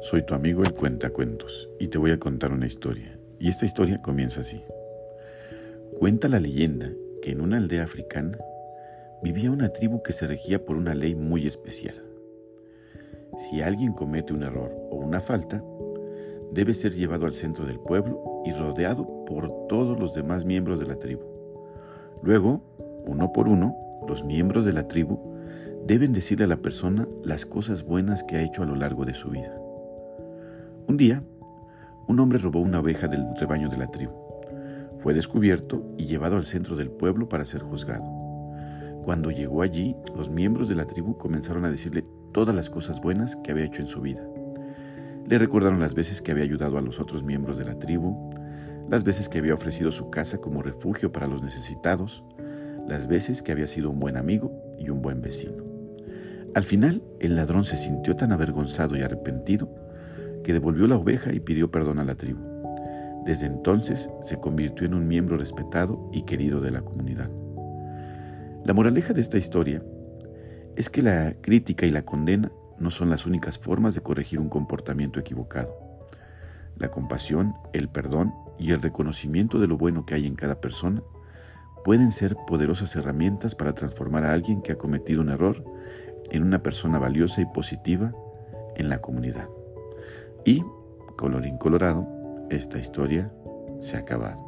Soy tu amigo el Cuentacuentos y te voy a contar una historia. Y esta historia comienza así. Cuenta la leyenda que en una aldea africana vivía una tribu que se regía por una ley muy especial. Si alguien comete un error o una falta, debe ser llevado al centro del pueblo y rodeado por todos los demás miembros de la tribu. Luego, uno por uno, los miembros de la tribu deben decirle a la persona las cosas buenas que ha hecho a lo largo de su vida. Un día, un hombre robó una oveja del rebaño de la tribu. Fue descubierto y llevado al centro del pueblo para ser juzgado. Cuando llegó allí, los miembros de la tribu comenzaron a decirle todas las cosas buenas que había hecho en su vida. Le recordaron las veces que había ayudado a los otros miembros de la tribu, las veces que había ofrecido su casa como refugio para los necesitados, las veces que había sido un buen amigo y un buen vecino. Al final, el ladrón se sintió tan avergonzado y arrepentido que devolvió la oveja y pidió perdón a la tribu. Desde entonces se convirtió en un miembro respetado y querido de la comunidad. La moraleja de esta historia es que la crítica y la condena no son las únicas formas de corregir un comportamiento equivocado. La compasión, el perdón y el reconocimiento de lo bueno que hay en cada persona pueden ser poderosas herramientas para transformar a alguien que ha cometido un error en una persona valiosa y positiva en la comunidad. Y, colorín colorado, esta historia se ha acabado.